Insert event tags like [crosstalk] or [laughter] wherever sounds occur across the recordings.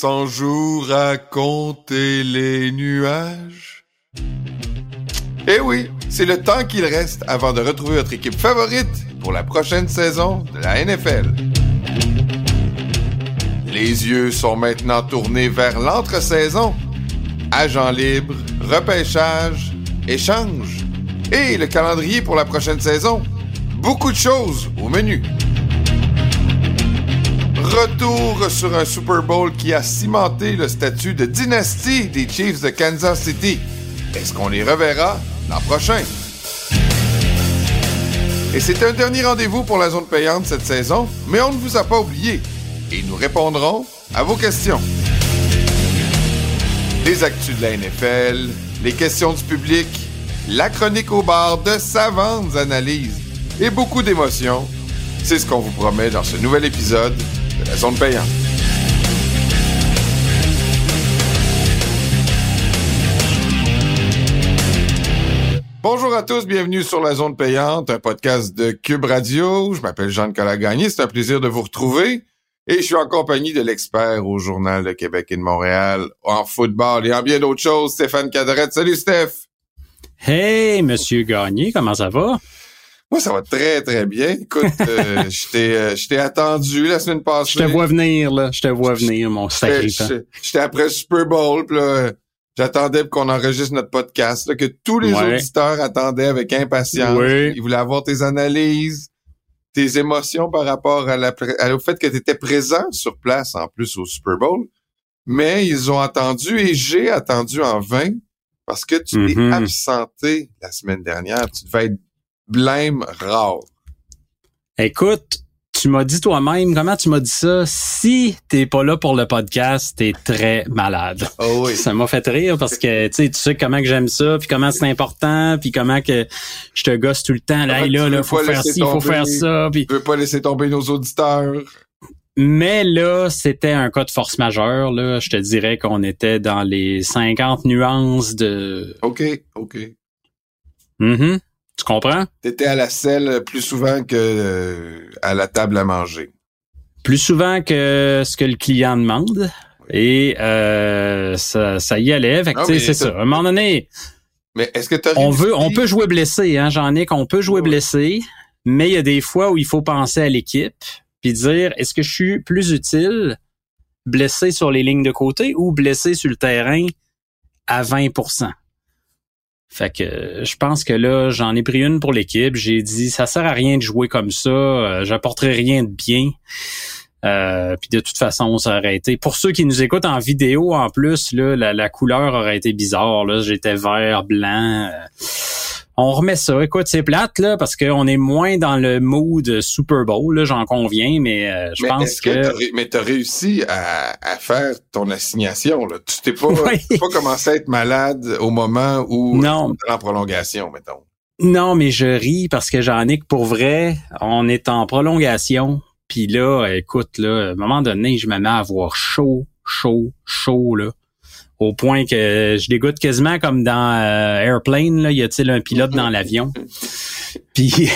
cent jours à compter les nuages. Eh oui, c'est le temps qu'il reste avant de retrouver votre équipe favorite pour la prochaine saison de la NFL. Les yeux sont maintenant tournés vers l'entre-saison. Agents libres, repêchage, échange et le calendrier pour la prochaine saison. Beaucoup de choses au menu. Retour sur un Super Bowl qui a cimenté le statut de dynastie des Chiefs de Kansas City. Est-ce qu'on les reverra l'an prochain? Et c'est un dernier rendez-vous pour la zone payante cette saison, mais on ne vous a pas oublié. Et nous répondrons à vos questions. Les actus de la NFL, les questions du public, la chronique au bar de savantes analyses et beaucoup d'émotions. C'est ce qu'on vous promet dans ce nouvel épisode de la zone payante. Bonjour à tous, bienvenue sur la zone payante, un podcast de Cube Radio. Je m'appelle Jean-Nicolas Gagné, c'est un plaisir de vous retrouver. Et je suis en compagnie de l'expert au Journal de Québec et de Montréal, en football et en bien d'autres choses, Stéphane Cadrette. Salut Steph! Hey, Monsieur Gagné, comment ça va? Moi, ça va très, très bien. Écoute, [laughs] euh, je t'ai attendu la semaine passée. Je te vois venir, là. Je te vois venir, mon sacré J'étais après le Super Bowl, puis là, j'attendais qu'on enregistre notre podcast, là, que tous les auditeurs attendaient avec impatience. Ils voulaient avoir tes analyses, tes émotions par rapport à la, au fait que tu étais présent sur place, en plus, au Super Bowl. Mais ils ont attendu, et j'ai attendu en vain, parce que tu t'es mm-hmm. absenté la semaine dernière. Tu devais être blême rare. Écoute, tu m'as dit toi-même, comment tu m'as dit ça? Si t'es pas là pour le podcast, t'es très malade. Oh oui. Ça m'a fait rire parce que tu sais comment que j'aime ça, puis comment c'est important, puis comment que je te gosse tout le temps. Là, là, là, faut faire ci, faut faire ça. Puis... Tu veux pas laisser tomber nos auditeurs. Mais là, c'était un cas de force majeure. Là. Je te dirais qu'on était dans les 50 nuances de... OK, OK. Mm Tu comprends? T'étais à la selle plus souvent que euh, à la table à manger. Plus souvent que ce que le client demande. Et euh, ça, ça y allait. Fait que, c'est ça. À un moment donné... Mais est-ce que on veut, on peut jouer blessé, hein, j'en ai qu'on peut jouer blessé, mais il y a des fois où il faut penser à l'équipe puis dire est-ce que je suis plus utile blessé sur les lignes de côté ou blessé sur le terrain à 20 fait que je pense que là, j'en ai pris une pour l'équipe. J'ai dit ça sert à rien de jouer comme ça, euh, j'apporterai rien de bien. Euh, puis de toute façon, ça aurait été. Pour ceux qui nous écoutent en vidéo, en plus, là, la, couleur aurait été bizarre. Là, j'étais vert, blanc. Euh, on remet ça. Écoute, c'est plate là parce qu'on est moins dans le mood Super Bowl, j'en conviens, mais euh, je pense que. que mais t'as réussi à, faire ton assignation. Là? Tu t'es pas, pas commencé à être malade au moment où non. en prolongation, mettons. Non, mais je ris parce que j'en ai que pour vrai, on est en prolongation. Puis là, écoute, là, à un moment donné, je me mets à avoir chaud, chaud, chaud, là au point que je dégoûte quasiment comme dans euh, Airplane, là, y a-t-il un pilote dans l'avion? [laughs] Puis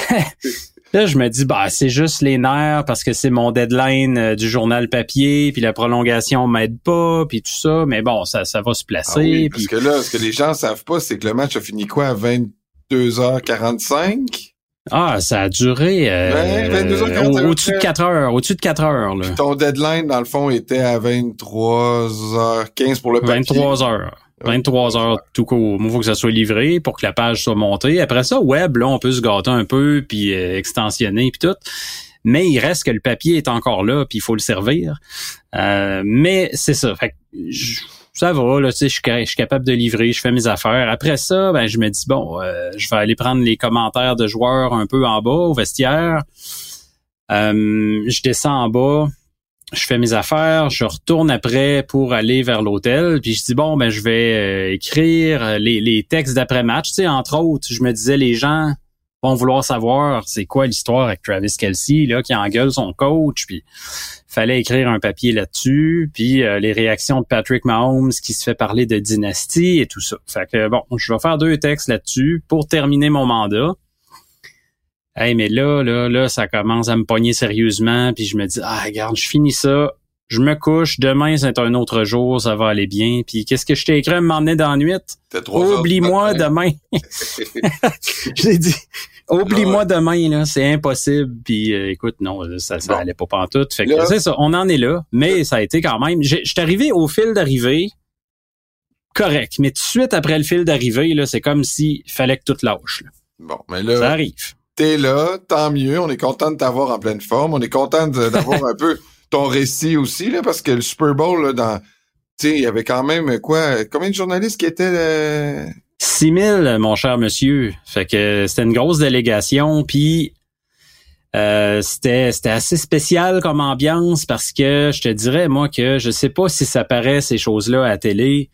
[laughs] là, je me dis, bah, c'est juste les nerfs parce que c'est mon deadline euh, du journal papier, puis la prolongation m'aide pas, puis tout ça, mais bon, ça, ça va se placer. Ah parce que là, ce que les gens savent pas, c'est que le match a fini quoi? à 22h45? Ah, ça a duré euh, au-dessus de 4 heures, au-dessus de 4 heures. Là. ton deadline, dans le fond, était à 23h15 pour le papier. 23 heures. 23 heures tout court. Il faut que ça soit livré pour que la page soit montée. Après ça, web, là, on peut se gâter un peu, puis euh, extensionner, puis tout. Mais il reste que le papier est encore là, puis il faut le servir. Euh, mais c'est ça. Fait que, ça va, là, tu sais, je suis capable de livrer, je fais mes affaires. Après ça, ben, je me dis, bon, euh, je vais aller prendre les commentaires de joueurs un peu en bas, au vestiaire. Euh, je descends en bas, je fais mes affaires, je retourne après pour aller vers l'hôtel, puis je dis, bon, ben, je vais euh, écrire les, les textes d'après-match. Tu sais, entre autres, je me disais, les gens vont vouloir savoir c'est quoi l'histoire avec Travis Kelsey, là, qui engueule son coach, puis fallait écrire un papier là-dessus, puis euh, les réactions de Patrick Mahomes qui se fait parler de dynastie et tout ça. Fait que bon, je vais faire deux textes là-dessus pour terminer mon mandat. Hey, mais là, là, là, ça commence à me pogner sérieusement, puis je me dis, ah, regarde, je finis ça, je me couche, demain c'est un autre jour, ça va aller bien. Puis qu'est-ce que je t'ai écrit à m'emmener dans la nuit? Oublie-moi demain. [laughs] [laughs] J'ai dit, oublie-moi demain, là, c'est impossible. Puis euh, écoute, non, ça, ça allait pas pantoute. Fait que c'est ça, on en est là, mais ça a été quand même. Je suis arrivé au fil d'arrivée, correct, mais tout de suite après le fil d'arrivée, là, c'est comme s'il fallait que tout lâche. Bon, mais là. Ça arrive. T'es là, tant mieux. On est content de t'avoir en pleine forme. On est content d'avoir [laughs] un peu ton récit aussi, là, parce que le Super Bowl, là, dans, tu sais, il y avait quand même, quoi, combien de journalistes qui étaient, euh... 6 000, mon cher monsieur. Fait que c'était une grosse délégation, puis euh, c'était c'était assez spécial comme ambiance parce que je te dirais moi que je sais pas si ça paraît ces choses-là à la télé,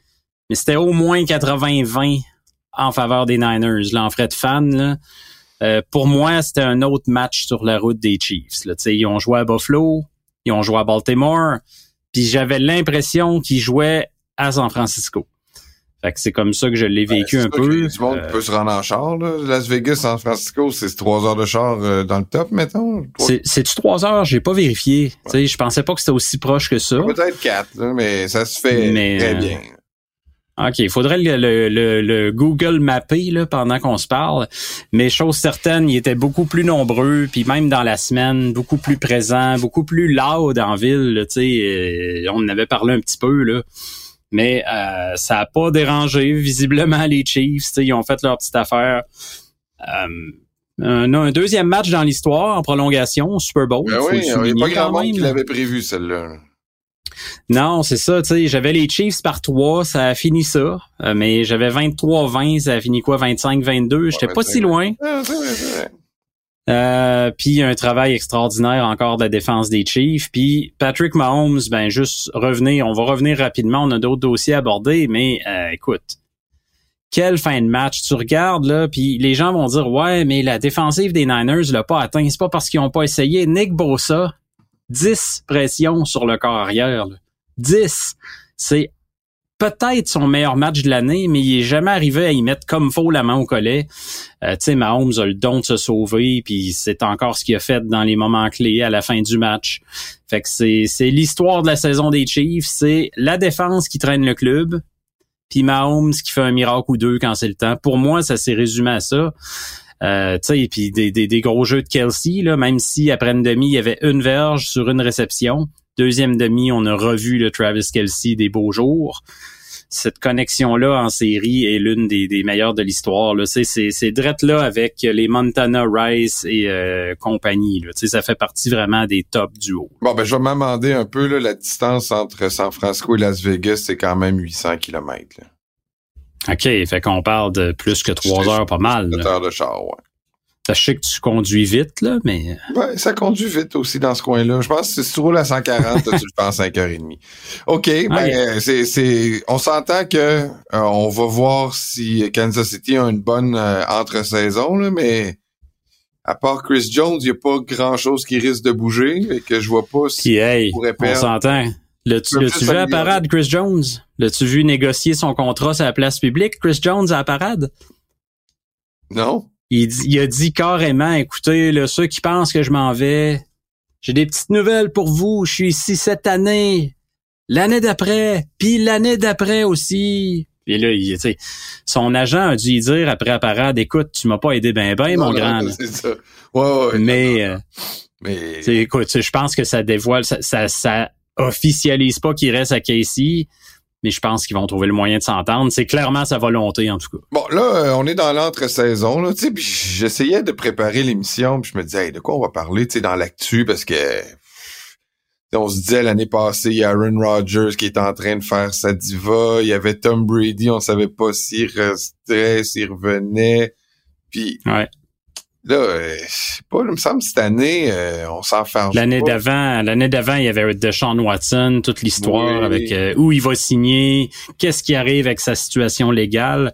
mais c'était au moins 80-20 en faveur des Niners là en frais de fan là. Euh, pour moi, c'était un autre match sur la route des Chiefs. Là. Ils ont joué à Buffalo, ils ont joué à Baltimore, puis j'avais l'impression qu'ils jouaient à San Francisco. Fait que c'est comme ça que je l'ai ben, vécu un peu. Du monde euh, peut se rendre en char, là. Las Vegas, San Francisco, c'est trois heures de char euh, dans le top, mettons. C'est-tu trois heures? J'ai pas vérifié. sais, Je pensais pas que c'était aussi proche que ça. Peut-être quatre, mais ça se fait très bien. OK, il faudrait le, le, Google mapper là, pendant qu'on se parle. Mais chose certaine, ils étaient beaucoup plus nombreux, puis même dans la semaine, beaucoup plus présents, beaucoup plus loud en ville. Tu sais, euh, on en avait parlé un petit peu là. Mais euh, ça a pas dérangé visiblement les Chiefs. Ils ont fait leur petite affaire. Euh, un, un, deuxième match dans l'histoire en prolongation, Super Bowl. Ben oui, il n'y a pas grand monde qui l'avait prévu celle-là. Non, c'est ça, tu sais, j'avais les Chiefs par trois, ça a fini ça, euh, mais j'avais 23-20, ça a fini quoi, 25-22, j'étais pas si loin. Euh, puis un travail extraordinaire encore de la défense des Chiefs. Puis Patrick Mahomes, ben juste revenir, on va revenir rapidement, on a d'autres dossiers à aborder, mais euh, écoute, quelle fin de match tu regardes là, puis les gens vont dire ouais, mais la défensive des Niners l'a pas atteint, c'est pas parce qu'ils ont pas essayé. Nick Bosa, 10 pressions sur le corps arrière. 10. C'est peut-être son meilleur match de l'année, mais il est jamais arrivé à y mettre comme faux la main au collet. Euh, tu sais, Mahomes a le don de se sauver, puis c'est encore ce qu'il a fait dans les moments clés à la fin du match. Fait que c'est, l'histoire de la saison des Chiefs, c'est la défense qui traîne le club, puis Mahomes qui fait un miracle ou deux quand c'est le temps. Pour moi, ça s'est résumé à ça. Euh, tu puis des, des, des, gros jeux de Kelsey, là, même si après une demi, il y avait une verge sur une réception. Deuxième demi, on a revu le Travis Kelsey des beaux jours. Cette connexion-là en série est l'une des, des meilleures de l'histoire. C'est, c'est là avec les Montana Rice et euh, compagnie. Là. Ça fait partie vraiment des top duos. Bon, ben je vais m'amender un peu. Là, la distance entre San Francisco et Las Vegas, c'est quand même 800 km. Là. OK, fait qu'on parle de plus que trois heures, pas mal. Trois heures de char, ouais. Je sais que tu conduis vite, là, mais... Euh, ouais, ça conduit vite aussi dans ce coin-là. Je pense que si tu roules à 140, tu le fais en 5h30. OK, ben, c'est, c'est, on s'entend que euh, on va voir si Kansas City a une bonne euh, entre-saison, là, mais à part Chris Jones, il n'y a pas grand-chose qui risque de bouger et que je vois pas si on pourrait perdre. On s'entend. L'as-tu vu à la parade, Chris Jones? L'as-tu vu négocier son contrat sur la place publique, Chris Jones, à la parade? Non. Il, a dit carrément, écoutez, là, ceux qui pensent que je m'en vais, j'ai des petites nouvelles pour vous. Je suis ici cette année, l'année d'après, puis l'année d'après aussi. Et là, il, son agent a dû lui dire après la parade, écoute, tu m'as pas aidé ben ben, mon grand. C'est ça. Ouais, ouais, mais, euh, mais... écoute, je pense que ça dévoile, ça, ça, ça officialise pas qu'il reste à Casey, mais je pense qu'ils vont trouver le moyen de s'entendre. C'est clairement sa volonté, en tout cas. Bon, là, euh, on est dans l'entre-saison, là, tu sais, j'essayais de préparer l'émission, puis je me disais, de quoi on va parler, tu sais, dans l'actu, parce que on se disait l'année passée, il y a Aaron Rodgers qui est en train de faire sa diva, il y avait Tom Brady, on savait pas s'il restait, s'il revenait, puis ouais. Là, euh, je sais pas, il me semble cette année, euh, on s'en fait L'année d'avant, l'année d'avant, il y avait Deshaun Watson, toute l'histoire avec euh, où il va signer, qu'est-ce qui arrive avec sa situation légale.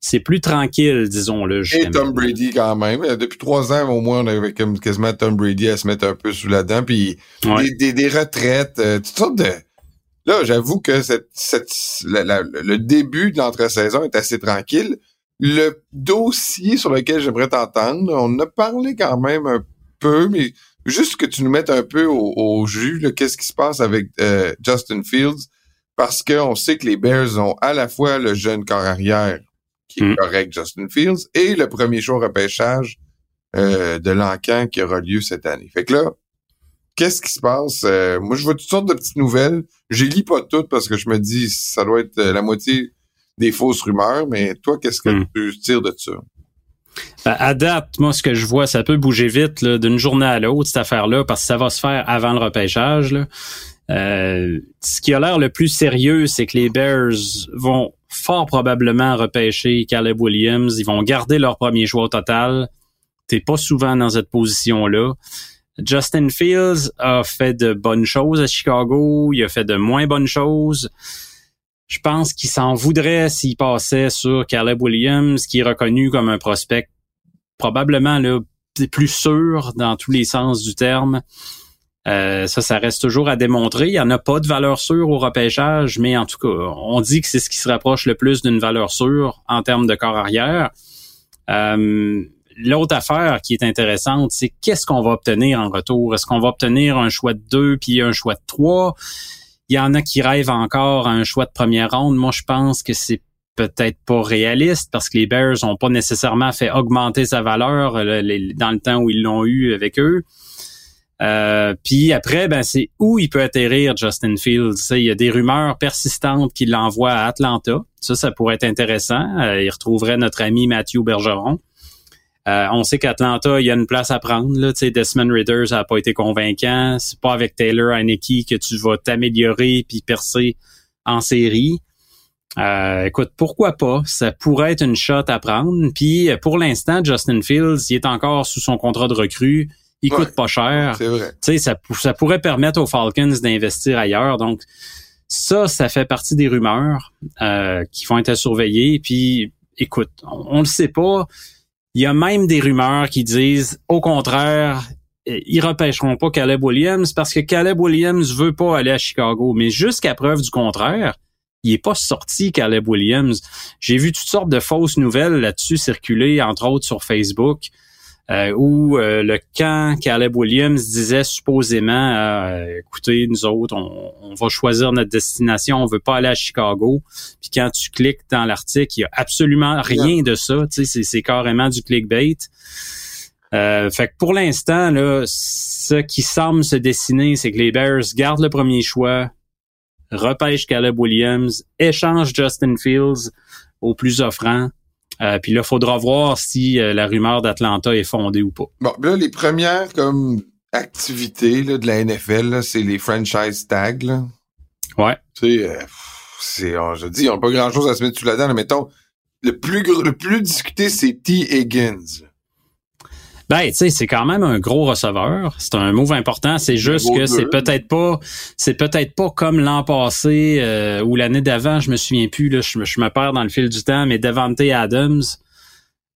C'est plus tranquille, disons-le. Et Tom Brady quand même. Depuis trois ans, au moins, on avait quasiment Tom Brady à se mettre un peu sous la dent. Puis des, des, retraites, toutes sortes de... Là, j'avoue que cette, cette, le début de l'entre-saison est assez tranquille le dossier sur lequel j'aimerais t'entendre, on a parlé quand même un peu, mais juste que tu nous mettes un peu au, jus, qu'est-ce qui se passe avec euh, Justin Fields, parce qu'on sait que les Bears ont à la fois le jeune corps arrière, qui est mm. correct, Justin Fields, et le premier choix repêchage euh, de l'encan qui aura lieu cette année. Fait que là, qu'est-ce qui se passe? Euh, moi, je vois toutes sortes de petites nouvelles. Je lis pas toutes parce que je me dis ça doit être la moitié des fausses rumeurs, mais toi, qu'est-ce que mm. tu tires de ça? Ben, à date, moi, ce que je vois, ça peut bouger vite d'une journée à l'autre, cette affaire-là, parce que ça va se faire avant le repêchage. Euh, ce qui a l'air le plus sérieux, c'est que les Bears vont fort probablement repêcher Caleb Williams. Ils vont garder leur premier choix au total. T'es pas souvent dans cette position-là. Justin Fields a fait de bonnes choses à Chicago. Il a fait de moins bonnes choses. Je pense qu'il s'en voudrait s'il passait sur Caleb Williams, qui est reconnu comme un prospect probablement là, plus sûr dans tous les sens du terme. Euh, ça, ça reste toujours à démontrer. Il n'y en a pas de valeur sûre au repêchage, mais en tout cas, on dit que c'est ce qui se rapproche le plus d'une valeur sûre en termes de corps arrière. Euh, L'autre affaire qui est intéressante, c'est qu'est-ce qu'on va obtenir en retour? Est-ce qu'on va obtenir un choix de deux puis un choix de trois? Il y en a qui rêvent encore à un choix de première ronde. Moi, je pense que c'est peut-être pas réaliste parce que les Bears ont pas nécessairement fait augmenter sa valeur euh, dans le temps où ils l'ont eu avec eux. Euh, puis après, ben c'est où il peut atterrir Justin Fields? Il y a des rumeurs persistantes qu'il l'envoie à Atlanta. Ça, ça pourrait être intéressant. Euh, il retrouverait notre ami Matthew Bergeron. Euh, on sait qu'Atlanta, il y a une place à prendre. Là. Desmond Ritter, ça n'a pas été convaincant. C'est pas avec Taylor Heineke que tu vas t'améliorer puis percer en série. Euh, écoute, pourquoi pas? Ça pourrait être une shot à prendre. Puis pour l'instant, Justin Fields, il est encore sous son contrat de recrue. Il coûte pas cher. C'est vrai. Ça, ça pourrait permettre aux Falcons d'investir ailleurs. Donc ça, ça fait partie des rumeurs euh, qui vont être surveillées. Puis écoute, on, on le sait pas il y a même des rumeurs qui disent, au contraire, ils repêcheront pas Caleb Williams parce que Caleb Williams veut pas aller à Chicago. Mais jusqu'à preuve du contraire, il est pas sorti Caleb Williams. J'ai vu toutes sortes de fausses nouvelles là-dessus circuler, entre autres sur Facebook euh, où euh, le camp Caleb Williams disait supposément euh, écoutez, nous autres, on, va choisir notre destination, on veut pas aller à Chicago. Puis quand tu cliques dans l'article, il y a absolument rien de ça. Tu sais, c'est carrément du clickbait. Euh, fait que pour l'instant, là, ce qui semble se dessiner, c'est que les Bears gardent le premier choix, repêchent Caleb Williams, échangent Justin Fields au plus offrant, euh, puis là, faudra voir si euh, la rumeur d'Atlanta est fondée ou pas. Bon, là, les premières comme activités là, de la NFL, c'est les franchise tags. Là. Ouais. Tu sais, euh, c'est, je dis, on n'a pas grand-chose à se mettre sous la dent. mettons, le plus le plus discuté, c'est T. Higgins. Ben, tu sais, c'est quand même un gros receveur. C'est un move important. C'est juste que c'est peut-être pas, c'est peut-être pas comme l'an passé euh, ou l'année d'avant. Je me souviens plus. Là, je, me perds dans le fil du temps. Mais Devante Adams,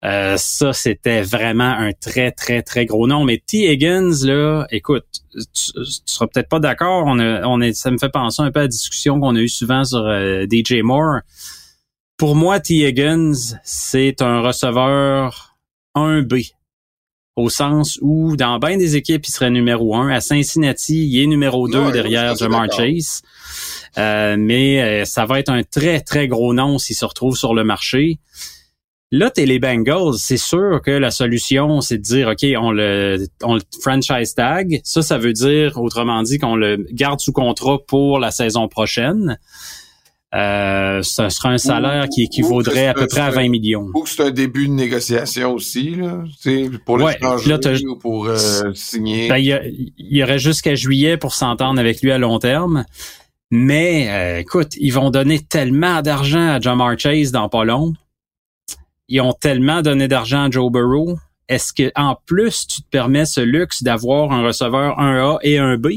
euh, ça, c'était vraiment un très, très, très gros nom. Mais T. Higgins, là, écoute, tu, seras peut-être pas d'accord. On, on est, ça me fait penser un peu à la discussion qu'on a eue souvent sur euh, DJ Moore. Pour moi, T. Higgins, c'est un receveur 1B au sens où dans bien des équipes, il serait numéro un. À Cincinnati, il est numéro deux derrière Jamar Chase. Euh, mais euh, ça va être un très, très gros nom s'il se retrouve sur le marché. Là, t'es les Bengals, c'est sûr que la solution, c'est de dire, OK, on le, on le franchise tag. Ça, ça veut dire, autrement dit, qu'on le garde sous contrat pour la saison prochaine. Euh, ce sera un salaire qui équivaudrait à peu près à 20 millions. Ou c'est un début de négociation aussi, là, pour l'étranger ou pour euh, signer. Ben, il, y aurait jusqu'à juillet pour s'entendre avec lui à long terme. Mais euh, écoute, ils vont donner tellement d'argent à Jamar Chase dans pas long. Ils ont tellement donné d'argent à Joe Burrow. Est-ce que en plus tu te permets ce luxe d'avoir un receveur 1A et un B?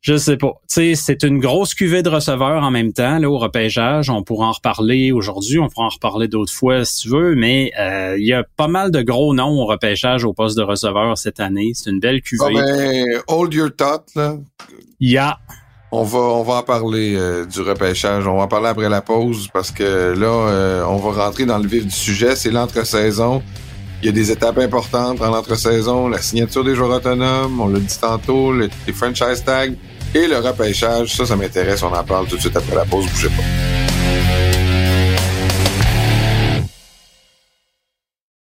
Je sais pas. Tu sais, c'est une grosse cuvée de receveurs en même temps, là, au repêchage. On pourra en reparler aujourd'hui, on pourra en reparler d'autres fois si tu veux, mais euh, il y a pas mal de gros noms au repêchage au poste de receveur cette année. C'est une belle cuvée. Ah ben, hold your thought, là. Yeah. On va, on va en parler euh, du repêchage. On va en parler après la pause parce que là, euh, on va rentrer dans le vif du sujet. C'est l'entre-saison. Il y a des étapes importantes dans l'entre-saison, la signature des joueurs autonomes, on l'a dit tantôt, les franchise tags et le repêchage. Ça, ça m'intéresse. On en parle tout de suite après la pause. Bougez pas.